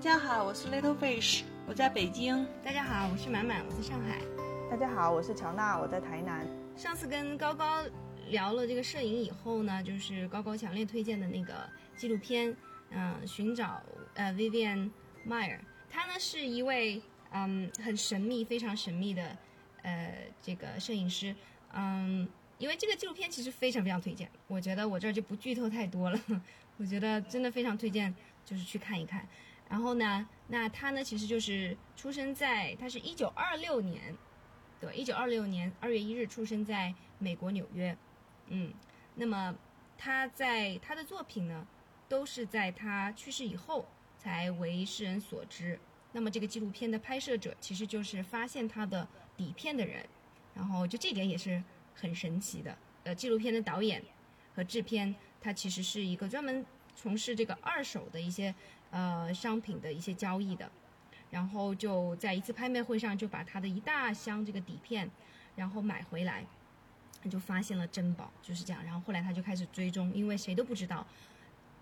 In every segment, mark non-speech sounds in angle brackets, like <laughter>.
家好，我是 Little Fish，我在北京。大家好，我是满满，我在上海。大家好，我是乔娜，我在台南。上次跟高高聊了这个摄影以后呢，就是高高强烈推荐的那个纪录片，嗯，寻找呃 Vivian Meyer，他呢是一位嗯很神秘、非常神秘的呃这个摄影师，嗯，因为这个纪录片其实非常非常推荐，我觉得我这儿就不剧透太多了，<laughs> 我觉得真的非常推荐，就是去看一看。然后呢，那他呢其实就是出生在，他是一九二六年，对，一九二六年二月一日出生在美国纽约，嗯，那么他在他的作品呢，都是在他去世以后才为世人所知。那么这个纪录片的拍摄者其实就是发现他的底片的人，然后就这点也是很神奇的。呃，纪录片的导演和制片，他其实是一个专门从事这个二手的一些。呃，商品的一些交易的，然后就在一次拍卖会上就把他的一大箱这个底片，然后买回来，他就发现了珍宝，就是这样。然后后来他就开始追踪，因为谁都不知道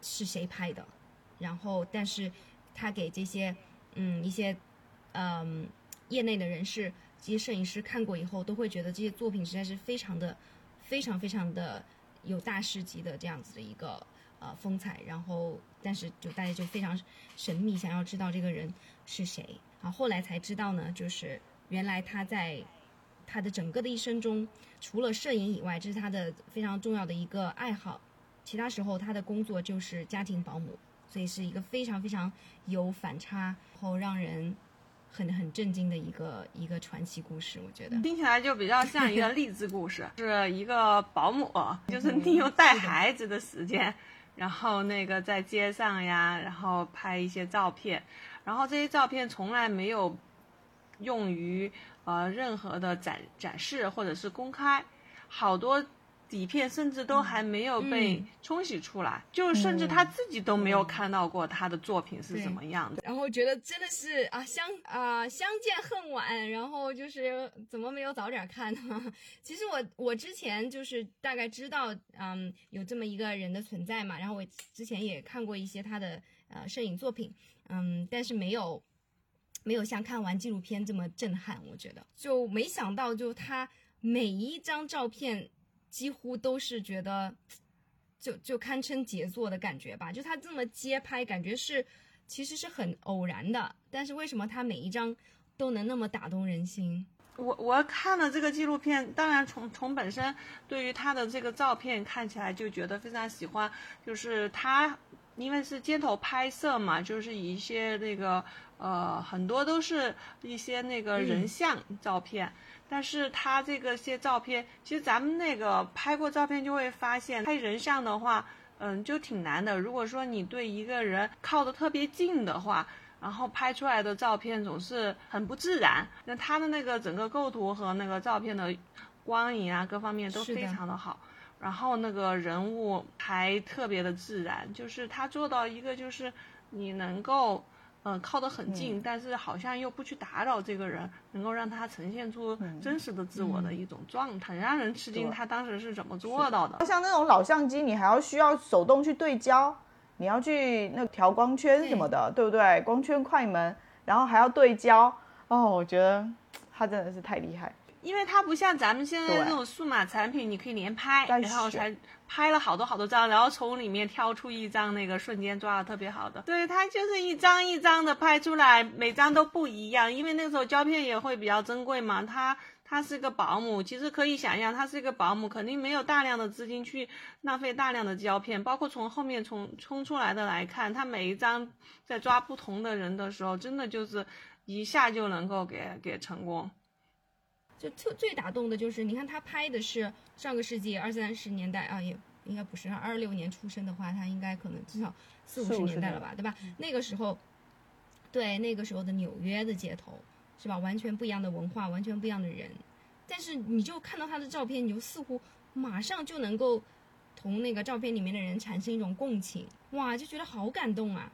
是谁拍的。然后，但是他给这些嗯一些嗯业内的人士、这些摄影师看过以后，都会觉得这些作品实在是非常的、非常非常的有大师级的这样子的一个。呃，风采，然后，但是就大家就非常神秘，想要知道这个人是谁啊。后来才知道呢，就是原来他在他的整个的一生中，除了摄影以外，这是他的非常重要的一个爱好。其他时候他的工作就是家庭保姆，所以是一个非常非常有反差，然后让人很很震惊的一个一个传奇故事。我觉得听起来就比较像一个励志故事，是一个保姆，就是利用带 <laughs> 孩子的时间。然后那个在街上呀，然后拍一些照片，然后这些照片从来没有用于呃任何的展展示或者是公开，好多。底片甚至都还没有被冲洗出来，就甚至他自己都没有看到过他的作品是什么样的。然后觉得真的是啊相啊相见恨晚，然后就是怎么没有早点看呢？<laughs> 其实我我之前就是大概知道嗯有这么一个人的存在嘛，然后我之前也看过一些他的呃摄影作品，嗯，但是没有没有像看完纪录片这么震撼，我觉得就没想到就他每一张照片。几乎都是觉得，就就堪称杰作的感觉吧。就他这么街拍，感觉是其实是很偶然的。但是为什么他每一张都能那么打动人心？我我看了这个纪录片，当然从从本身对于他的这个照片看起来就觉得非常喜欢。就是他因为是街头拍摄嘛，就是一些那个呃很多都是一些那个人像照片。但是他这个些照片，其实咱们那个拍过照片就会发现，拍人像的话，嗯，就挺难的。如果说你对一个人靠得特别近的话，然后拍出来的照片总是很不自然。那他的那个整个构图和那个照片的光影啊，各方面都非常的好。然后那个人物还特别的自然，就是他做到一个就是你能够。嗯，靠得很近，但是好像又不去打扰这个人，能够让他呈现出真实的自我的一种状态，让人吃惊。他当时是怎么做到的？像那种老相机，你还要需要手动去对焦，你要去那调光圈什么的，对不对？光圈、快门，然后还要对焦。哦，我觉得他真的是太厉害。因为它不像咱们现在那种数码产品，你可以连拍，然后才拍了好多好多张，然后从里面挑出一张那个瞬间抓的特别好的。对，它就是一张一张的拍出来，每张都不一样。因为那时候胶片也会比较珍贵嘛，它它是个保姆，其实可以想象，它是一个保姆，肯定没有大量的资金去浪费大量的胶片。包括从后面从冲出来的来看，它每一张在抓不同的人的时候，真的就是一下就能够给给成功。就特最打动的就是，你看他拍的是上个世纪二三十年代啊，也应该不是，他二六年出生的话，他应该可能至少四五十年代了吧，对吧？那个时候，对那个时候的纽约的街头，是吧？完全不一样的文化，完全不一样的人，但是你就看到他的照片，你就似乎马上就能够同那个照片里面的人产生一种共情，哇，就觉得好感动啊！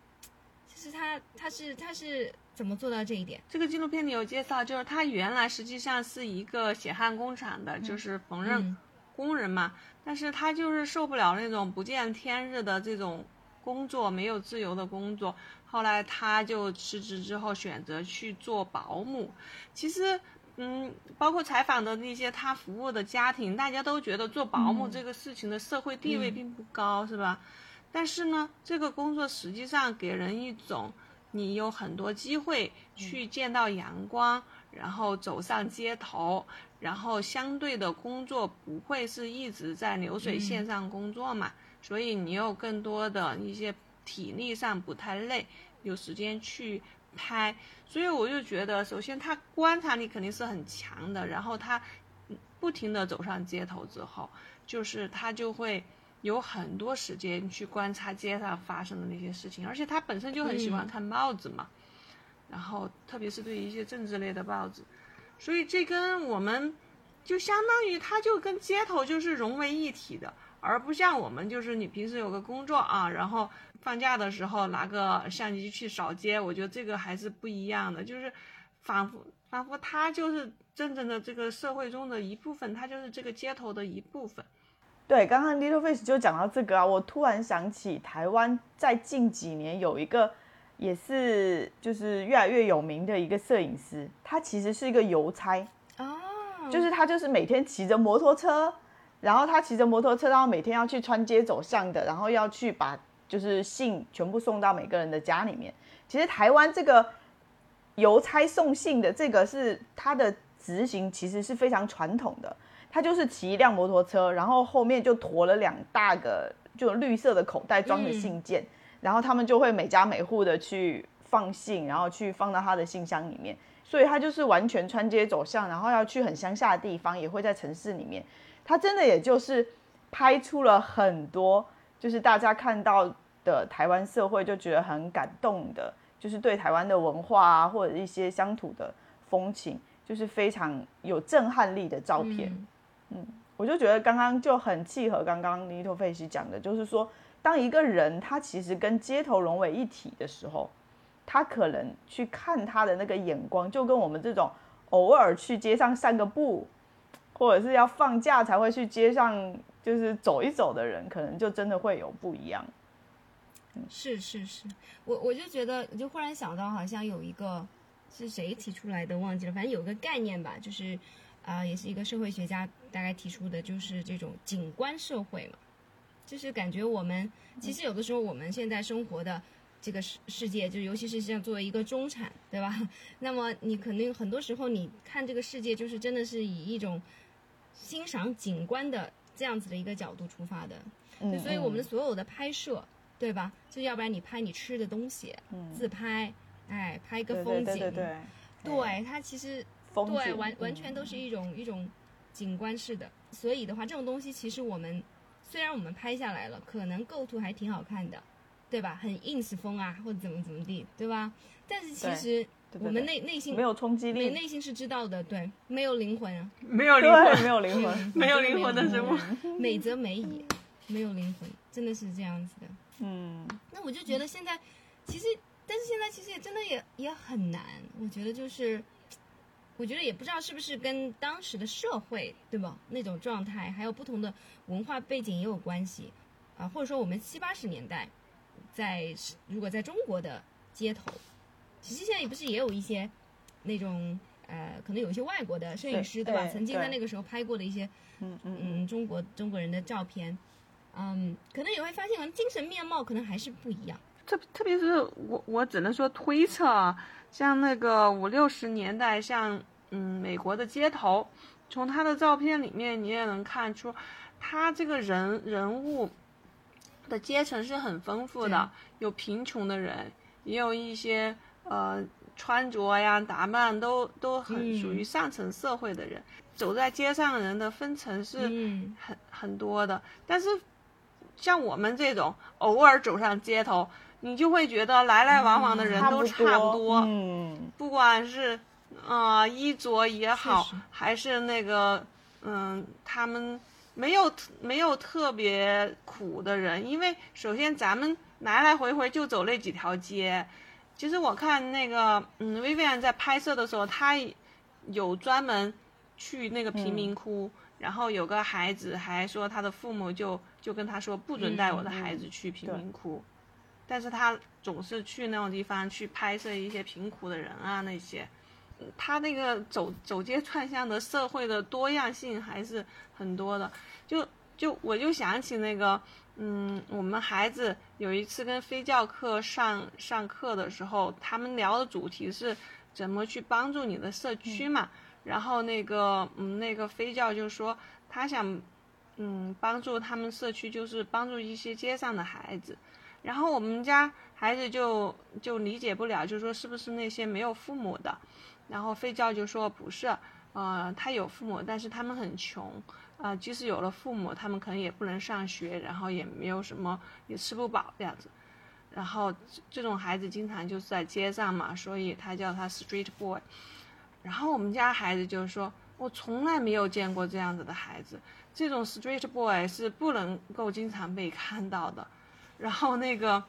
其实他他是他是。怎么做到这一点？这个纪录片里有介绍，就是他原来实际上是一个血汗工厂的，就是缝纫工人嘛。但是他就是受不了那种不见天日的这种工作，没有自由的工作。后来他就辞职之后选择去做保姆。其实，嗯，包括采访的那些他服务的家庭，大家都觉得做保姆这个事情的社会地位并不高，是吧？但是呢，这个工作实际上给人一种你有很多机会去见到阳光，然后走上街头，然后相对的工作不会是一直在流水线上工作嘛，所以你有更多的一些体力上不太累。有时间去拍，所以我就觉得，首先他观察力肯定是很强的，然后他不停的走上街头之后，就是他就会有很多时间去观察街上发生的那些事情，而且他本身就很喜欢看报纸嘛，然后特别是对一些政治类的报纸，所以这跟我们就相当于他就跟街头就是融为一体的，而不像我们就是你平时有个工作啊，然后。放假的时候拿个相机去扫街，我觉得这个还是不一样的，就是仿佛仿佛他就是真正的这个社会中的一部分，他就是这个街头的一部分。对，刚刚 Little Face 就讲到这个啊，我突然想起台湾在近几年有一个也是就是越来越有名的一个摄影师，他其实是一个邮差哦，就是他就是每天骑着摩托车，然后他骑着摩托车，然后每天要去穿街走巷的，然后要去把。就是信全部送到每个人的家里面。其实台湾这个邮差送信的这个是他的执行，其实是非常传统的。他就是骑一辆摩托车，然后后面就驮了两大个就绿色的口袋装着信件，然后他们就会每家每户的去放信，然后去放到他的信箱里面。所以他就是完全穿街走巷，然后要去很乡下的地方，也会在城市里面。他真的也就是拍出了很多。就是大家看到的台湾社会就觉得很感动的，就是对台湾的文化啊，或者一些乡土的风情，就是非常有震撼力的照片。嗯，嗯我就觉得刚刚就很契合刚刚尼托费西讲的，就是说，当一个人他其实跟街头融为一体的时候，他可能去看他的那个眼光，就跟我们这种偶尔去街上散个步，或者是要放假才会去街上。就是走一走的人，可能就真的会有不一样。是是是，我我就觉得，我就忽然想到，好像有一个是谁提出来的，忘记了。反正有个概念吧，就是啊，也是一个社会学家大概提出的，就是这种景观社会嘛。就是感觉我们其实有的时候，我们现在生活的这个世世界，就尤其是像作为一个中产，对吧？那么你肯定很多时候你看这个世界，就是真的是以一种欣赏景观的。这样子的一个角度出发的，所以我们的所有的拍摄，对吧？就要不然你拍你吃的东西，自拍，哎，拍一个风景，对对对，对它其实对完完全都是一种一种景观式的。所以的话，这种东西其实我们虽然我们拍下来了，可能构图还挺好看的，对吧？很 ins 风啊，或者怎么怎么地，对吧？但是其实。我们内内心没有冲击力，内心是知道的，对，没有灵魂啊，没有灵魂，没有灵魂，没有灵魂的生物，<laughs> 美则美矣，没有灵魂，真的是这样子的。嗯，那我就觉得现在，其实，但是现在其实也真的也也很难。我觉得就是，我觉得也不知道是不是跟当时的社会，对吧？那种状态，还有不同的文化背景也有关系啊，或者说我们七八十年代，在如果在中国的街头。其实现在也不是也有一些那种呃，可能有一些外国的摄影师对吧？曾经在那个时候拍过的一些嗯中国中国人的照片，嗯，可能也会发现可能精神面貌可能还是不一样。特特别是我我只能说推测啊，像那个五六十年代，像嗯美国的街头，从他的照片里面你也能看出，他这个人人物的阶层是很丰富的，有贫穷的人，也有一些。呃，穿着呀、打扮都都很属于上层社会的人，走在街上的人的分层是很很多的。但是，像我们这种偶尔走上街头，你就会觉得来来往往的人都差不多。嗯，不管是啊衣着也好，还是那个嗯，他们没有没有特别苦的人，因为首先咱们来来回回就走那几条街。其实我看那个，嗯，Vivian 在拍摄的时候，他有专门去那个贫民窟，然后有个孩子还说他的父母就就跟他说不准带我的孩子去贫民窟，但是他总是去那种地方去拍摄一些贫苦的人啊那些，他那个走走街串巷的社会的多样性还是很多的。就就我就想起那个，嗯，我们孩子有一次跟非教课上上课的时候，他们聊的主题是怎么去帮助你的社区嘛。然后那个，嗯，那个非教就说他想，嗯，帮助他们社区，就是帮助一些街上的孩子。然后我们家孩子就就理解不了，就说是不是那些没有父母的？然后非教就说不是，呃，他有父母，但是他们很穷，啊，即使有了父母，他们可能也不能上学，然后也没有什么，也吃不饱这样子。然后这种孩子经常就是在街上嘛，所以他叫他 street boy。然后我们家孩子就是说，我从来没有见过这样子的孩子，这种 street boy 是不能够经常被看到的。然后那个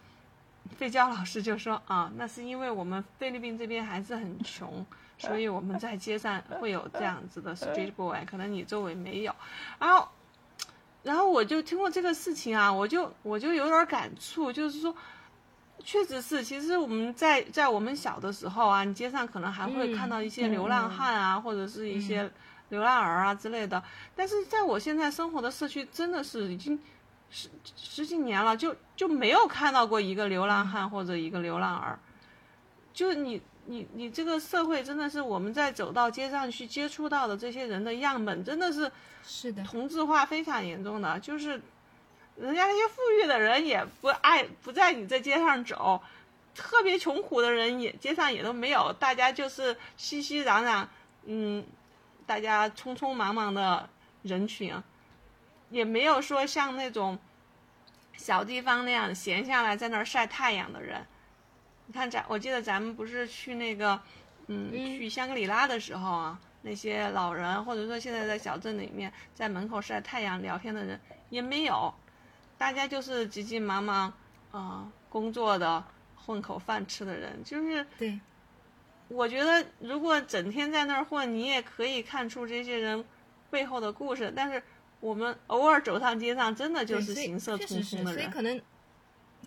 费娇老师就说啊，那是因为我们菲律宾这边还是很穷，所以我们在街上会有这样子的 <laughs> street boy，可能你周围没有。然后，然后我就听过这个事情啊，我就我就有点感触，就是说。确实是，其实我们在在我们小的时候啊，你街上可能还会看到一些流浪汉啊，或者是一些流浪儿啊之类的。但是在我现在生活的社区，真的是已经十十几年了，就就没有看到过一个流浪汉或者一个流浪儿。就你你你这个社会真的是我们在走到街上去接触到的这些人的样本，真的是是的，同质化非常严重的，就是。人家那些富裕的人也不爱不在你这街上走，特别穷苦的人也街上也都没有，大家就是熙熙攘攘，嗯，大家匆匆忙忙的人群，也没有说像那种小地方那样闲下来在那儿晒太阳的人。你看咱，我记得咱们不是去那个，嗯，去香格里拉的时候啊，那些老人或者说现在在小镇里面在门口晒太阳聊天的人也没有。大家就是急急忙忙，啊，工作的混口饭吃的人，就是对。我觉得如果整天在那儿混，你也可以看出这些人背后的故事。但是我们偶尔走上街上，真的就是行色匆匆的人。所以可能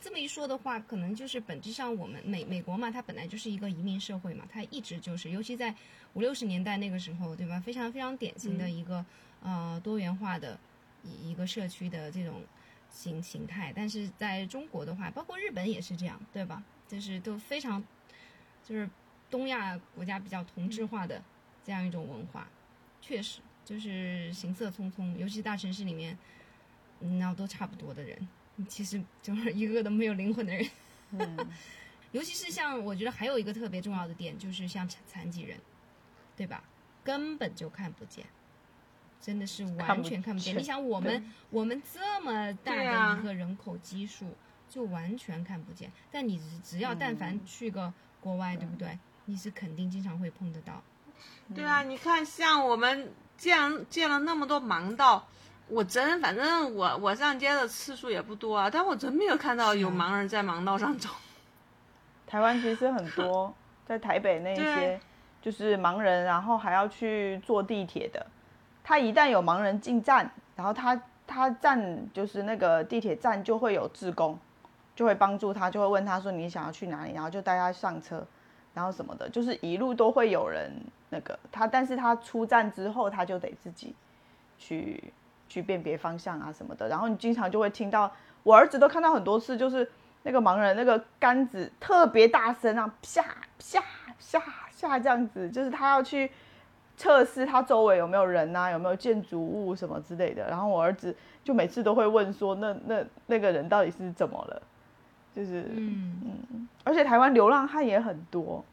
这么一说的话，可能就是本质上我们美美国嘛，它本来就是一个移民社会嘛，它一直就是，尤其在五六十年代那个时候，对吧？非常非常典型的一个呃多元化的一一个社区的这种。形形态，但是在中国的话，包括日本也是这样，对吧？就是都非常，就是东亚国家比较同质化的这样一种文化，确实就是行色匆匆，尤其大城市里面，那都差不多的人，其实就是一个都没有灵魂的人。<laughs> 尤其是像我觉得还有一个特别重要的点，就是像残残疾人，对吧？根本就看不见。真的是完全看不见。你想，我们我们这么大的一个人口基数，就完全看不见。但你只要但凡去个国外，对不对？你是肯定经常会碰得到。对啊，你看，像我们见见了那么多盲道，我真反正我我上街的次数也不多啊，但我真没有看到有盲人在盲道上走。台湾其实很多，<laughs> 在台北那些就是盲人，然后还要去坐地铁的。他一旦有盲人进站，然后他他站就是那个地铁站就会有志工，就会帮助他，就会问他说你想要去哪里，然后就带他上车，然后什么的，就是一路都会有人那个他，但是他出站之后他就得自己去去辨别方向啊什么的，然后你经常就会听到我儿子都看到很多次，就是那个盲人那个杆子特别大声啊，啪啪啪啪这样子，就是他要去。测试他周围有没有人呐，有没有建筑物什么之类的。然后我儿子就每次都会问说：“那那那个人到底是怎么了？”就是，嗯嗯。而且台湾流浪汉也很多，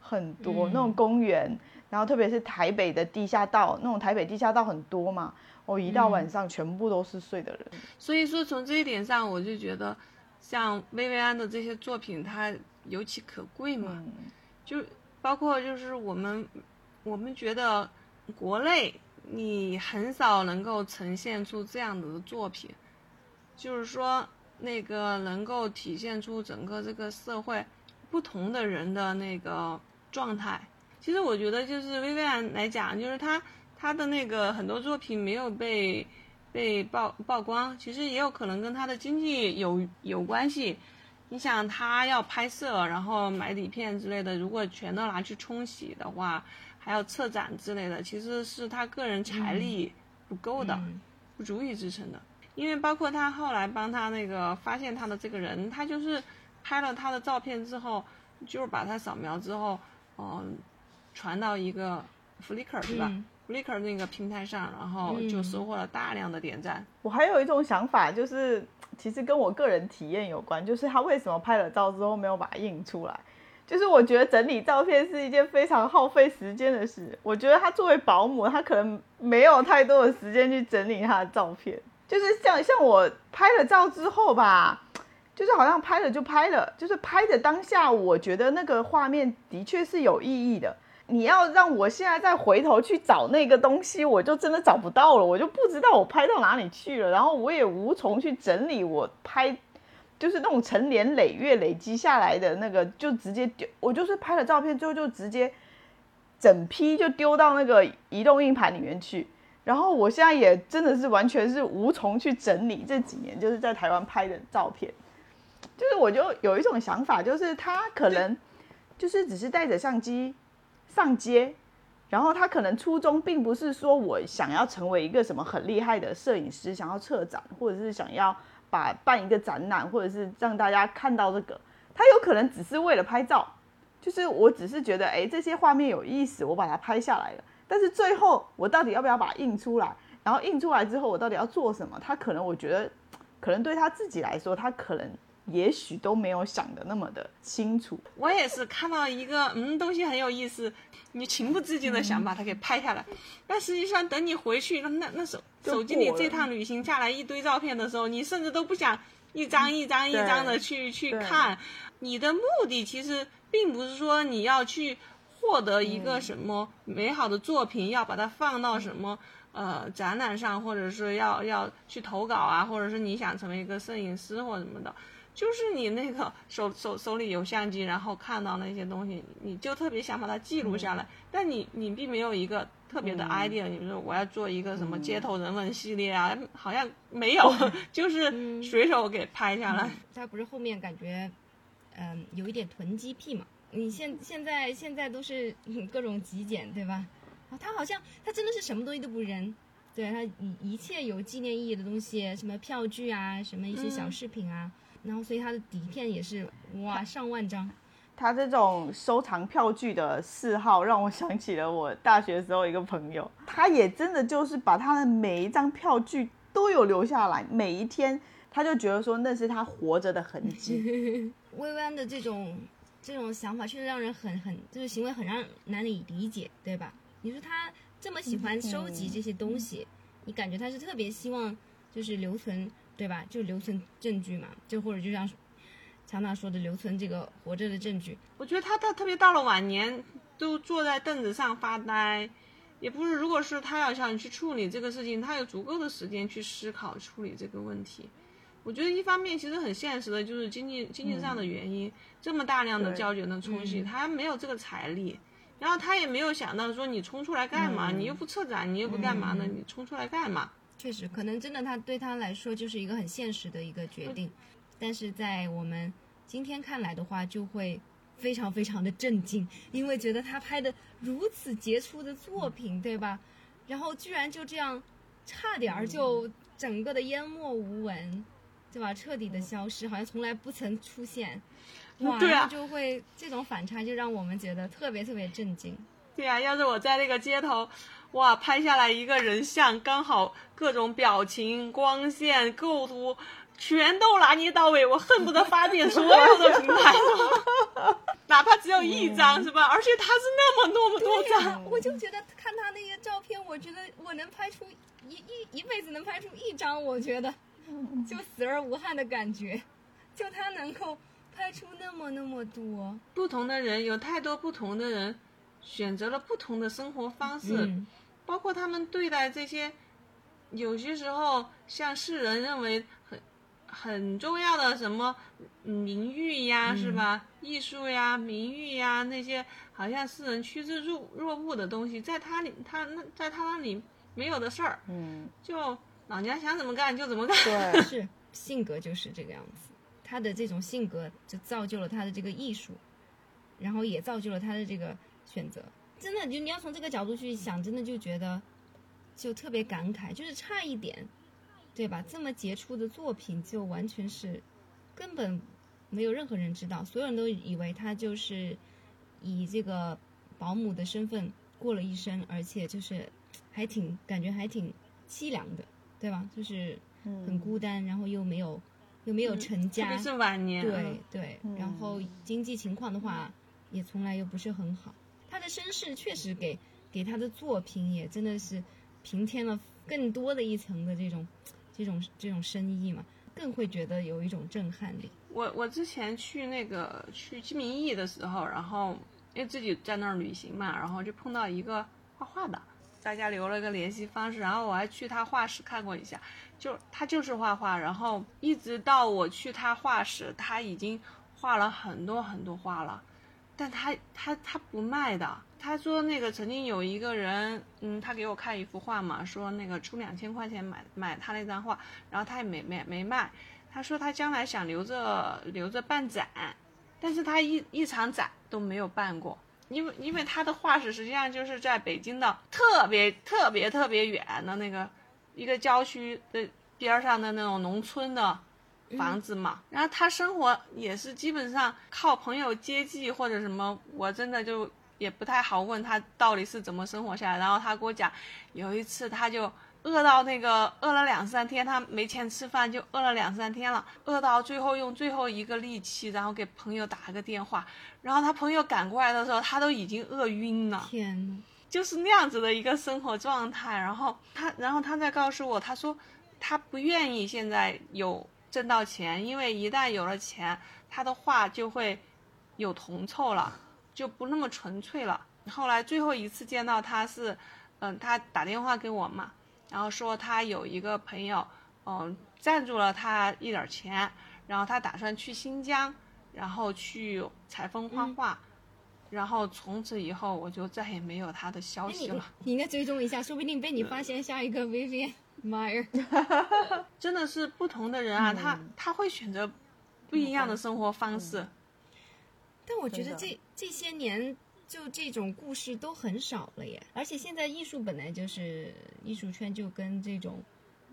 很多那种公园，然后特别是台北的地下道，那种台北地下道很多嘛。我一到晚上，全部都是睡的人。所以说，从这一点上，我就觉得像薇薇安的这些作品，它尤其可贵嘛。就包括就是我们。我们觉得国内你很少能够呈现出这样的作品，就是说那个能够体现出整个这个社会不同的人的那个状态。其实我觉得就是薇薇安来讲，就是她她的那个很多作品没有被被曝曝光，其实也有可能跟她的经济有有关系。你想她要拍摄，然后买底片之类的，如果全都拿去冲洗的话，还要策展之类的，其实是她个人财力不够的，嗯不足以支撑的。因为包括他后来帮他那个发现他的这个人，他就是拍了他的照片之后，就是把他扫描之后，嗯、传到一个 Flickr 对吧、嗯 f l i c k r 那个平台上，然后就嗯收获了大量的点赞。我还有一种想法，就是其实跟我个人体验有关，就是他为什么拍了照之后没有把它印出来？就是我觉得整理照片是一件非常耗费时间的事。我觉得他作为保姆，他可能没有太多的时间去整理他的照片。就是像像我拍了照之后吧，就是好像拍了就拍了，就是拍的当下，我觉得那个画面的确是有意义的。你要让我现在再回头去找那个东西，我就真的找不到了，我就不知道我拍到哪里去了，然后我也无从去整理我拍，就是那种成年累月累积下来的那个，就直接丢，我就是拍了照片之后就直接整批就丢到那个移动硬盘里面去，然后我现在也真的是完全是无从去整理这几年就是在台湾拍的照片，就是我就有一种想法，就是他可能就是只是带着相机上街，然后他可能初衷并不是说我想要成为一个什么很厉害的摄影师，想要策展，或者是想要把办一个展览，或者是让大家看到这个，他有可能只是为了拍照，就是我只是觉得哎这些画面有意思，我把它拍下来了，但是最后我到底要不要把它印出来？然后印出来之后我到底要做什么？他可能我觉得，可能对他自己来说，他可能也许都没有想的那么的清楚。我也是看到一个嗯东西很有意思，你情不自禁的想把它给拍下来，但实际上等你回去，那那那手手机里这趟旅行下来一堆照片的时候，你甚至都不想一张一张一张的去去看。你的目的其实并不是说你要去获得一个什么美好的作品，要把它放到什么。呃，展览上，或者是要要去投稿啊，或者是你想成为一个摄影师或什么的，就是你那个手手手里有相机，然后看到那些东西，你就特别想把它记录下来，但你你并没有一个特别的 idea，、你说我要做一个什么街头人文系列啊，好像没有，<laughs> 就是随手给拍下来。他不是后面感觉，嗯，有一点囤积癖嘛？你现现在现在都是嗯各种极简，对吧？啊，他好像他真的是什么东西都不扔，对他一一切有纪念意义的东西，什么票据啊，什么一些小饰品啊，然后所以他的底片也是哇上万张，他这种收藏票据的嗜好，让我想起了我大学时候一个朋友，他也真的就是把他的每一张票据都有留下来，每一天他就觉得说那是他活着的痕迹。薇薇安的这种这种想法，确实让人很很就是行为很让难以理解，对吧？你说他这么喜欢收集这些东西，你感觉他是特别希望就是留存，对吧？就留存证据嘛，就或者就像强大说的，留存这个活着的证据。我觉得他他特别到了晚年，都坐在凳子上发呆，也不是。如果是他要想去处理这个事情，他有足够的时间去思考处理这个问题。我觉得一方面其实很现实的，就是经济经济上的原因，这么大量的胶卷的冲洗，嗯他没有这个财力，然后他也没有想到说你冲出来干嘛？你又不策展，你又不干嘛呢？你冲出来干嘛？确实，可能真的他对他来说就是一个很现实的一个决定，但是在我们今天看来的话，就会非常非常的震惊，因为觉得他拍的如此杰出的作品，对吧？然后居然就这样，差点儿就整个的淹没无闻，对吧？彻底的消失，好像从来不曾出现。哇，对啊就会这种反差就让我们觉得特别特别震惊。对啊、要是我在那个街头，哇，拍下来一个人像，刚好各种表情、光线、构图全都拿捏到位，我恨不得发遍 <laughs> 所有的平台，<laughs> 哪怕只有一张，是吧？而且他是那么那么多张，我就觉得看他那些照片，我觉得我能拍出一一一辈子能拍出一张，我觉得 <laughs> 就死而无憾的感觉，就他能够拍出那么那么多，不同的人有太多不同的人选择了不同的生活方式，嗯，包括他们对待这些，有些时候像世人认为很很重要的什么名誉呀，是吧？艺术呀、名誉呀那些，好像世人趋之若若鹜的东西，在他里，他那在他那里没有的事儿，嗯，就老娘想怎么干就怎么干。对，<laughs> 是性格就是这个样子。他的这种性格就造就了他的这个艺术，然后也造就了他的这个选择。真的，就你要从这个角度去想，真的就觉得就特别感慨，就是差一点，对吧？这么杰出的作品，就完全是根本没有任何人知道，所有人都以为他就是以这个保姆的身份过了一生，而且就是还挺感觉还挺凄凉的，对吧？就是很孤单，然后又没有又没有成家，特别是晚年，对对，然后经济情况的话，也从来又不是很好。他的身世确实给给他的作品也真的是平添了更多的一层的这种这种这种深意嘛，更会觉得有一种震撼力。我我之前去那个去鸡鸣驿的时候，然后因为自己在那儿旅行嘛，然后就碰到一个画画的，大家留了个联系方式，然后我还去他画室看过一下，就他就是画画，然后一直到我去他画室，他已经画了很多很多画了。但他他他不卖的，他说那个曾经有一个人，嗯，他给我看一幅画嘛，说那个出两千块钱买买他那张画，然后他也没没没卖，他说他将来想留着留着办展，但是他一一场展都没有办过，因为因为他的画室实际上就是在北京的特别特别特别远的那个一个郊区的边上的那种农村的。房子嘛，然后他生活也是基本上靠朋友接济或者什么，我真的就也不太好问他到底是怎么生活下来。然后他给我讲，有一次他就饿到那个饿了两三天，他没钱吃饭就饿了两三天了，饿到最后用最后一个力气，然后给朋友打了个电话，然后他朋友赶过来的时候，他都已经饿晕了。天呐，就是那样子的一个生活状态。然后他，然后他再告诉我，他说他不愿意现在有。挣到钱，因为一旦有了钱，他的话就会有铜臭了，就不那么纯粹了。后来最后一次见到他是，嗯，他打电话给我嘛，然后说他有一个朋友，嗯，赞助了他一点钱，然后他打算去新疆，然后去采风画画，然后从此以后我就再也没有他的消息了。你应该追踪一下，说不定被你发现下一个 Vivian。妈呀，真的是不同的人啊，他他会选择不一样的生活方式。但我觉得这这些年就这种故事都很少了耶，而且现在艺术本来就是艺术圈就跟这种，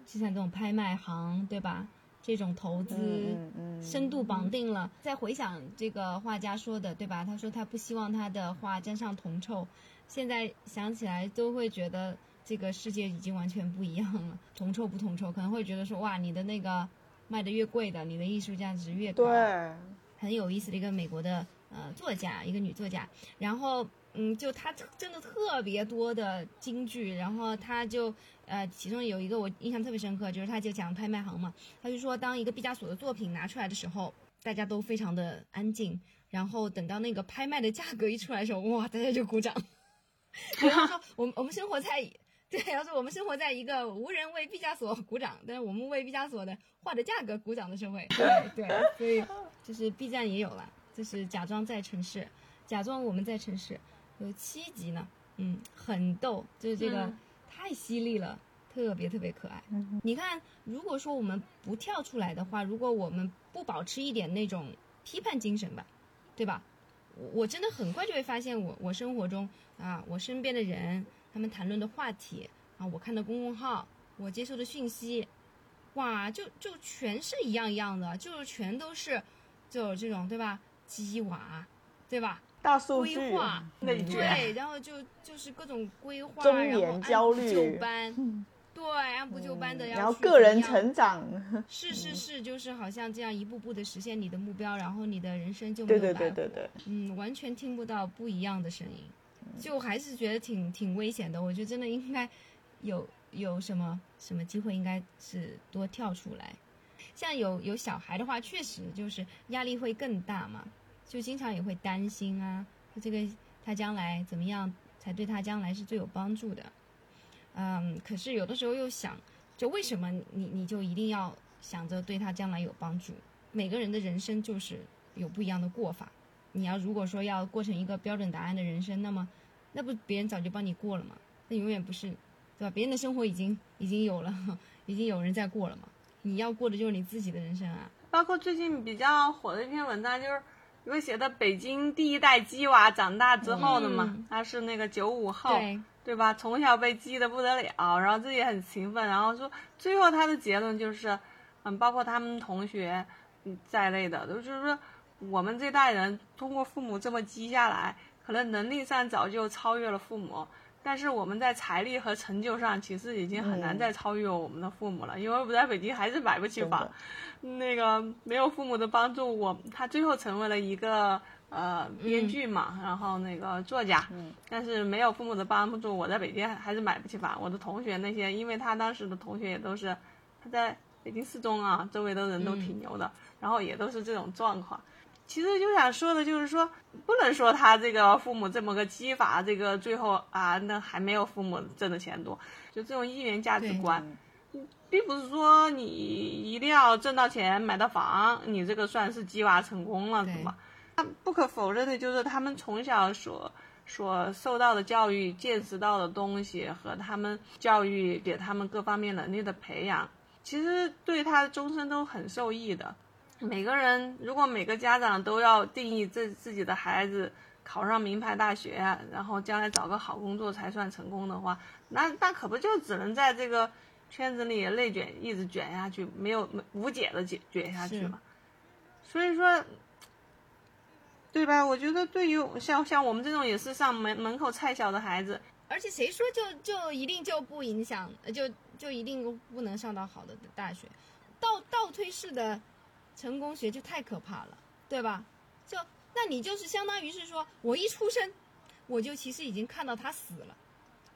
就像这种拍卖行对吧？这种投资深度绑定了。再回想这个画家说的对吧？他说他不希望他的画沾上铜臭，现在想起来都会觉得。这个世界已经完全不一样了，铜臭不铜臭，可能会觉得说哇，你的那个卖的越贵的，你的艺术价值越高。对，很有意思的一个美国的呃作家，一个女作家，然后嗯，就她真的特别多的京剧，然后她就呃，其中有一个我印象特别深刻，就是她就讲拍卖行嘛，她就说当一个毕加索的作品拿出来的时候，大家都非常的安静，然后等到那个拍卖的价格一出来的时候，哇，大家就鼓掌。<laughs> 然后说我们我们生活在。对，要是我们生活在一个无人为毕加索鼓掌，但是我们为毕加索的画的价格鼓掌的社会。对对，所以就是 B 站也有了，就是假装在城市，假装我们在城市，有七集呢，嗯，很逗，就是这个太犀利了，特别特别可爱。你看，如果说我们不跳出来的话，如果我们不保持一点那种批判精神吧，对吧？我我真的很快就会发现，我我生活中啊，我身边的人。他们谈论的话题啊，我看的公众号，我接受的讯息，哇，就就全是一样一样的，就是全都是，就这种对吧？鸡娃，对吧？大数据，规划，对，然后就就是各种规划，中年焦虑，就班，对，按部就班的要，然后个人成长，是是是，就是好像这样一步步的实现你的目标，然后你的人生就对对对对对，嗯，完全听不到不一样的声音。就还是觉得挺挺危险的，我觉得真的应该有有什么什么机会，应该是多跳出来。像有有小孩的话，确实就是压力会更大嘛，就经常也会担心啊，他这个他将来怎么样才对他将来是最有帮助的。嗯，可是有的时候又想，就为什么你你就一定要想着对他将来有帮助？每个人的人生就是有不一样的过法。你要如果说要过成一个标准答案的人生，那么，那不别人早就帮你过了吗？那永远不是，对吧？别人的生活已经已经有了，<laughs> 已经有人在过了嘛。你要过的就是你自己的人生啊。包括最近比较火的一篇文章，就是因为写的北京第一代鸡娃长大之后的嘛，嗯他是那个九五后，对，对吧？从小被鸡得不得了，然后自己很勤奋，然后说最后他的结论就是，嗯，包括他们同学嗯在内的，都就是说我们这代人通过父母这么积下来，可能能力上早就超越了父母。但是我们在财力和成就上，其实已经很难嗯。再超越我们的父母了，因为我在北京还是买不起房，那个没有父母的帮助，我他最后成为了一个呃编剧嘛，然后那个作家，嗯。但是没有父母的帮助，我在北京还是买不起房。我的同学那些，因为他当时的同学也都是他在北京四中啊，周围的人都挺牛的，然后也都是这种状况。其实就想说的就是说，不能说他这个父母这么个激法，这个最后啊，那还没有父母挣的钱多。就这种一元价值对观，并不是说你一定要挣到钱买到房，你这个算是鸡娃成功了，是吗？那？不可否认的就是他们从小所所受到的教育、见识到的东西和他们教育给他们各方面能力的培养，其实对他终身都很受益的。每个人如果每个家长都要定义自自己的孩子考上名牌大学，然后将来找个好工作才算成功的话，那那可不就只能在这个圈子里内卷，一直卷下去，没有没无解的卷卷下去嘛。所以说，对吧？我觉得对于像像我们这种也是上门门口菜小的孩子，而且谁说就就一定就不影响，呃就就一定不能上到好的大学？倒倒推式的成功学就太可怕了，对吧？就那你就是相当于是说我一出生，我就其实已经看到他死了，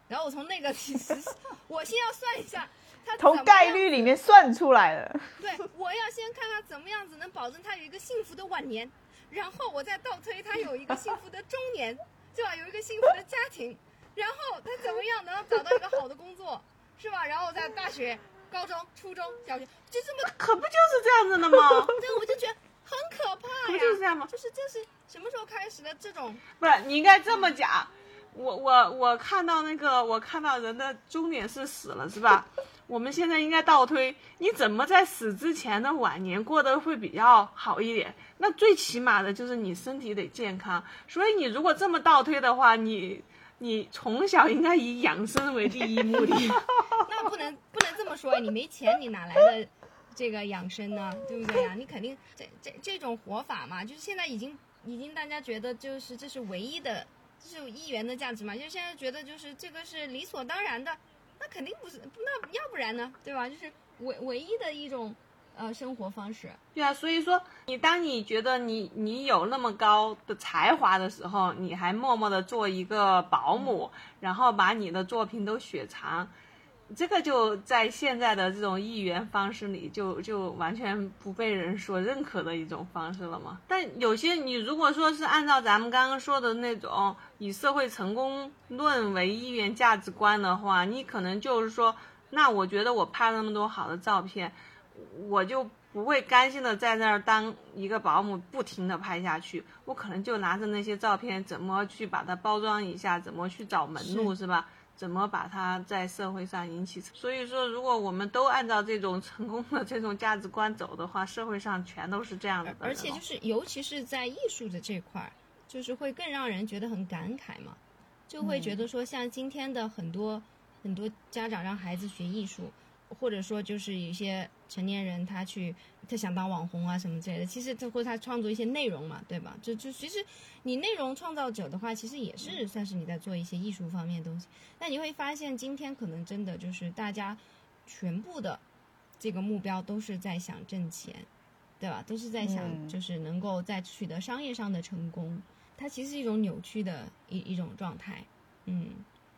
然后我从那个其实 <laughs> 我先要算一下他从概率里面算出来了。对，我要先看他怎么样子能保证他有一个幸福的晚年，然后我再倒推他有一个幸福的中年，<laughs> 对吧？有一个幸福的家庭，然后他怎么样能找到一个好的工作，是吧？然后在大学、高中、初中小学，就这么，可不就是这样子的吗？<laughs> 对，我就觉得很可怕不。就是这样吗？就是这是什么时候开始的这种？不是，你应该这么讲。我我我看到那个，我看到人的终点是死了，是吧？<laughs> 我们现在应该倒推，你怎么在死之前的晚年过得会比较好一点？那最起码的就是你身体得健康。所以你如果这么倒推的话，你你从小应该以养生为第一目的。<laughs> 那不能不能这么说，你没钱，你哪来的这个养生呢？对不对呀？你肯定这这这种活法嘛，就是现在已经已经大家觉得就是这是唯一的，这是一元的价值嘛，就是现在觉得就是这个是理所当然的，那肯定不是，那要不然呢，对吧？就是唯唯一的一种呃生活方式。对啊，所以说你当你觉得你你有那么高的才华的时候，你还默默的做一个保姆，然后把你的作品都雪藏，这个就在现在的这种艺员方式里就，就完全不被人所认可的一种方式了嘛。但有些你如果说是按照咱们刚刚说的那种以社会成功论为一元价值观的话，你可能就是说，那我觉得我拍了那么多好的照片，我就不会甘心的在那儿当一个保姆，不停的拍下去。我可能就拿着那些照片，怎么去把它包装一下，怎么去找门路，是吧？怎么把它在社会上引起？所以说，如果我们都按照这种成功的这种价值观走的话，社会上全都是这样子的而且就是，尤其是在艺术的这块儿，就是会更让人觉得很感慨嘛，就会觉得说，像今天的很多很多家长让孩子学艺术，或者说就是有一些成年人他去他想当网红啊什么之类的，其实他或者他创作一些内容嘛，对吧？就就其实你内容创造者的话，其实也是算是你在做一些艺术方面的东西。那你会发现，今天可能真的就是大家全部的这个目标都是在想挣钱。对吧？都是在想，嗯就是能够在取得商业上的成功，它其实是一种扭曲的一一种状态，嗯，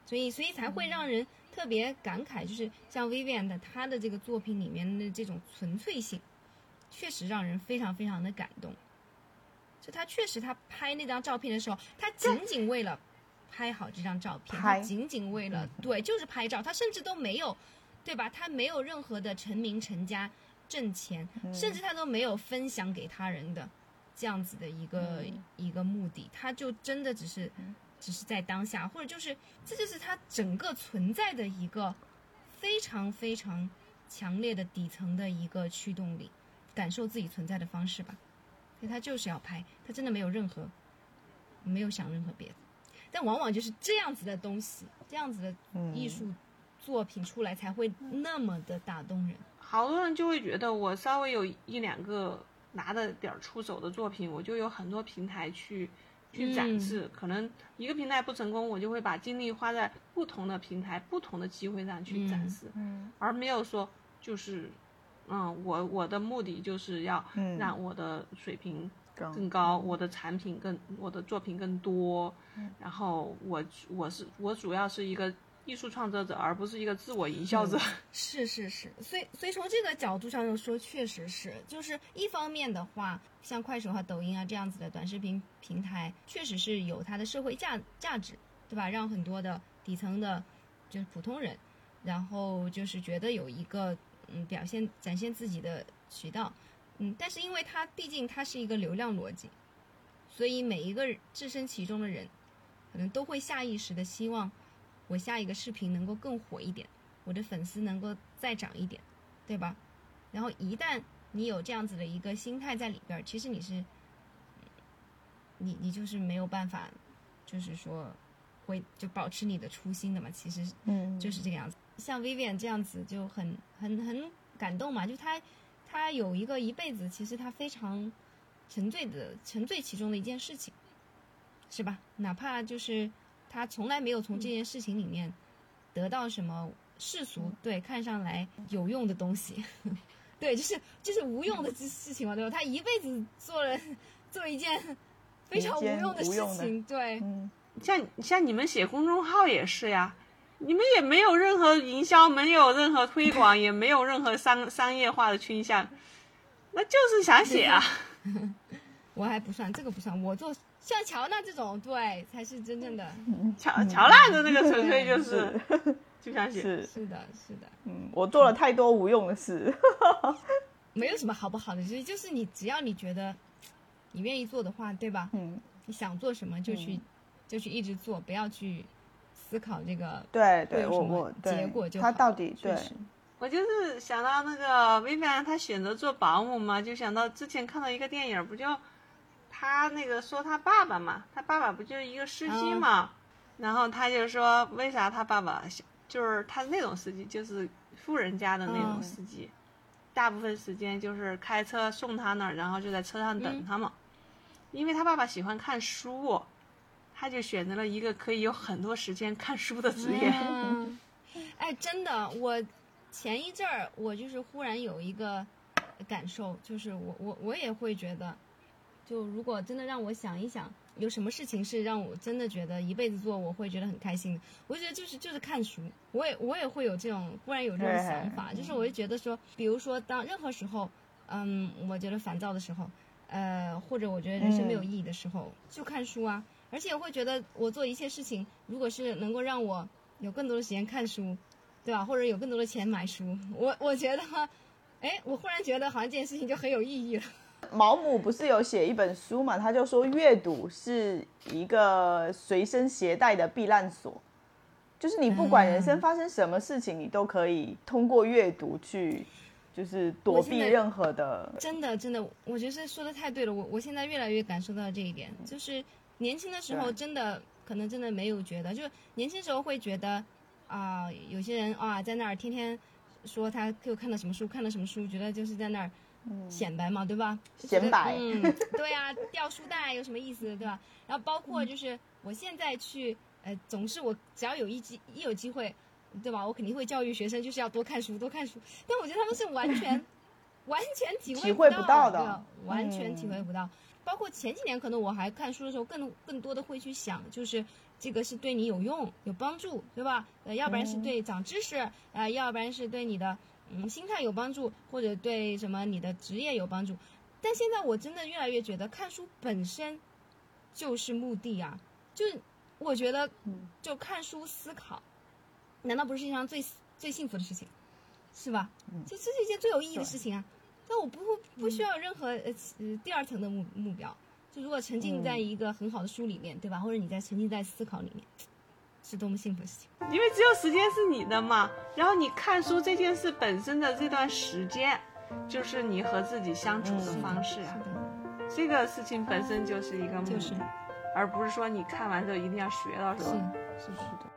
所以所以才会让人特别感慨，就是像 Vivian 的她的这个作品里面的这种纯粹性，确实让人非常非常的感动。就他确实，他拍那张照片的时候，他仅仅为了拍好这张照片，他仅仅为了对，就是拍照，他甚至都没有，对吧？他没有任何的成名成家。挣钱，甚至他都没有分享给他人的这样子的一个、一个目的，他就真的只是只是在当下，或者就是这就是他整个存在的一个非常非常强烈的底层的一个驱动力。感受自己存在的方式吧。所以他就是要拍，他真的没有任何没有想任何别的。但往往就是这样子的东西，这样子的艺术作品出来才会那么的打动人。好多人就会觉得我稍微有一两个拿的点儿出手的作品，我就有很多平台去去展示。可能一个平台不成功，我就会把精力花在不同的平台、不同的机会上去展示，而没有说就是，嗯，我我的目的就是要让我的水平更高，我的产品更，我的作品更多，然后我我是我主要是一个艺术创作者，而不是一个自我营销者。是是是，所以所以从这个角度上说，确实是，就是一方面的话，像快手和抖音啊这样子的短视频平台，确实是有它的社会价价值，对吧？让很多的底层的，就是普通人，然后就是觉得有一个嗯表现展现自己的渠道，嗯，但是因为它毕竟它是一个流量逻辑，所以每一个置身其中的人，可能都会下意识的希望。我下一个视频能够更火一点，我的粉丝能够再涨一点，对吧？然后一旦你有这样子的一个心态在里边，其实你是，你你就是没有办法，就是说会就保持你的初心的嘛。其实嗯，就是这个样子。像 Vivian 这样子就很很很感动嘛，就他他有一个一辈子，其实他非常沉醉的沉醉其中的一件事情，是吧？哪怕就是。他从来没有从这件事情里面得到什么世俗对看上来有用的东西，<laughs> 对，就是就是无用的事情嘛，对吧？他一辈子做了做一件非常无用的事情，对。像像你们写公众号也是呀，你们也没有任何营销，没有任何推广，也没有任何商商业化的倾向，那就是想写啊。<laughs> 我还不算，这个不算，我做。像乔娜这种，对，才是真正的乔乔娜的那个纯粹就是就像写，是是的，是的，嗯，我做了太多无用的事，没有什么好不好的，就是就是你只要你觉得你愿意做的话，对吧？嗯，你想做什么就去就去一直做，不要去思考这个对对，我我结果就他到底对。我就是想到那个 Vivian，他选择做保姆嘛，就想到之前看到一个电影，不就。他那个说他爸爸嘛，他爸爸不就是一个司机嘛，然后他就说为啥他爸爸就是他那种司机，就是富人家的那种司机，大部分时间就是开车送他那儿，然后就在车上等他嘛。因为他爸爸喜欢看书，他就选择了一个可以有很多时间看书的职业。哎，真的，我前一阵儿我就是忽然有一个感受，就是我我我也会觉得。就如果真的让我想一想，有什么事情是让我真的觉得一辈子做我会觉得很开心的，我觉得就是就是看书，我也我也会有这种忽然有这种想法，就是我就觉得说，比如说当任何时候，嗯，我觉得烦躁的时候，呃，或者我觉得人生没有意义的时候，就看书啊，而且我会觉得我做一切事情，如果是能够让我有更多的时间看书，对吧？或者有更多的钱买书，我我觉得，哎，我忽然觉得好像这件事情就很有意义了。毛姆不是有写一本书嘛？他就说阅读是一个随身携带的避难所，就是你不管人生发生什么事情，你都可以通过阅读去，就是躲避任何的。真的，真的，我觉得说的太对了。我我现在越来越感受到这一点，就是年轻的时候真的可能真的没有觉得，就年轻时候会觉得啊，有些人啊在那儿天天说他又看了什么书，看了什么书，觉得就是在那儿。显摆嘛，对吧？显摆，嗯，对呀，掉书袋有什么意思，对吧？然后包括就是我现在去，呃，总是我只要有一机一有机会，对吧？我肯定会教育学生，就是要多看书，多看书。但我觉得他们是完全 <laughs> 完全体会不到的，完全体会不到。包括前几年，可能我还看书的时候，更更多的会去想，就是这个是对你有用、有帮助，对吧？呃，要不然是对长知识，呃，要不然是对你的。嗯，心态有帮助，或者对什么你的职业有帮助，但现在我真的越来越觉得看书本身就是目的啊！就我觉得，就看书思考，难道不是世界上最最幸福的事情，是吧？就这是一件最有意义的事情啊！但我不不需要有任何呃呃第二层的目目标，就如果沉浸在一个很好的书里面，对吧？或者你在沉浸在思考里面。是多么幸福的事情，因为只有时间是你的嘛。然后你看书这件事本身的这段时间，就是你和自己相处的嗯方式啊。是的，这个事情本身就是一个目的，就是而不是说你看完之后一定要学到什是么。是。是的。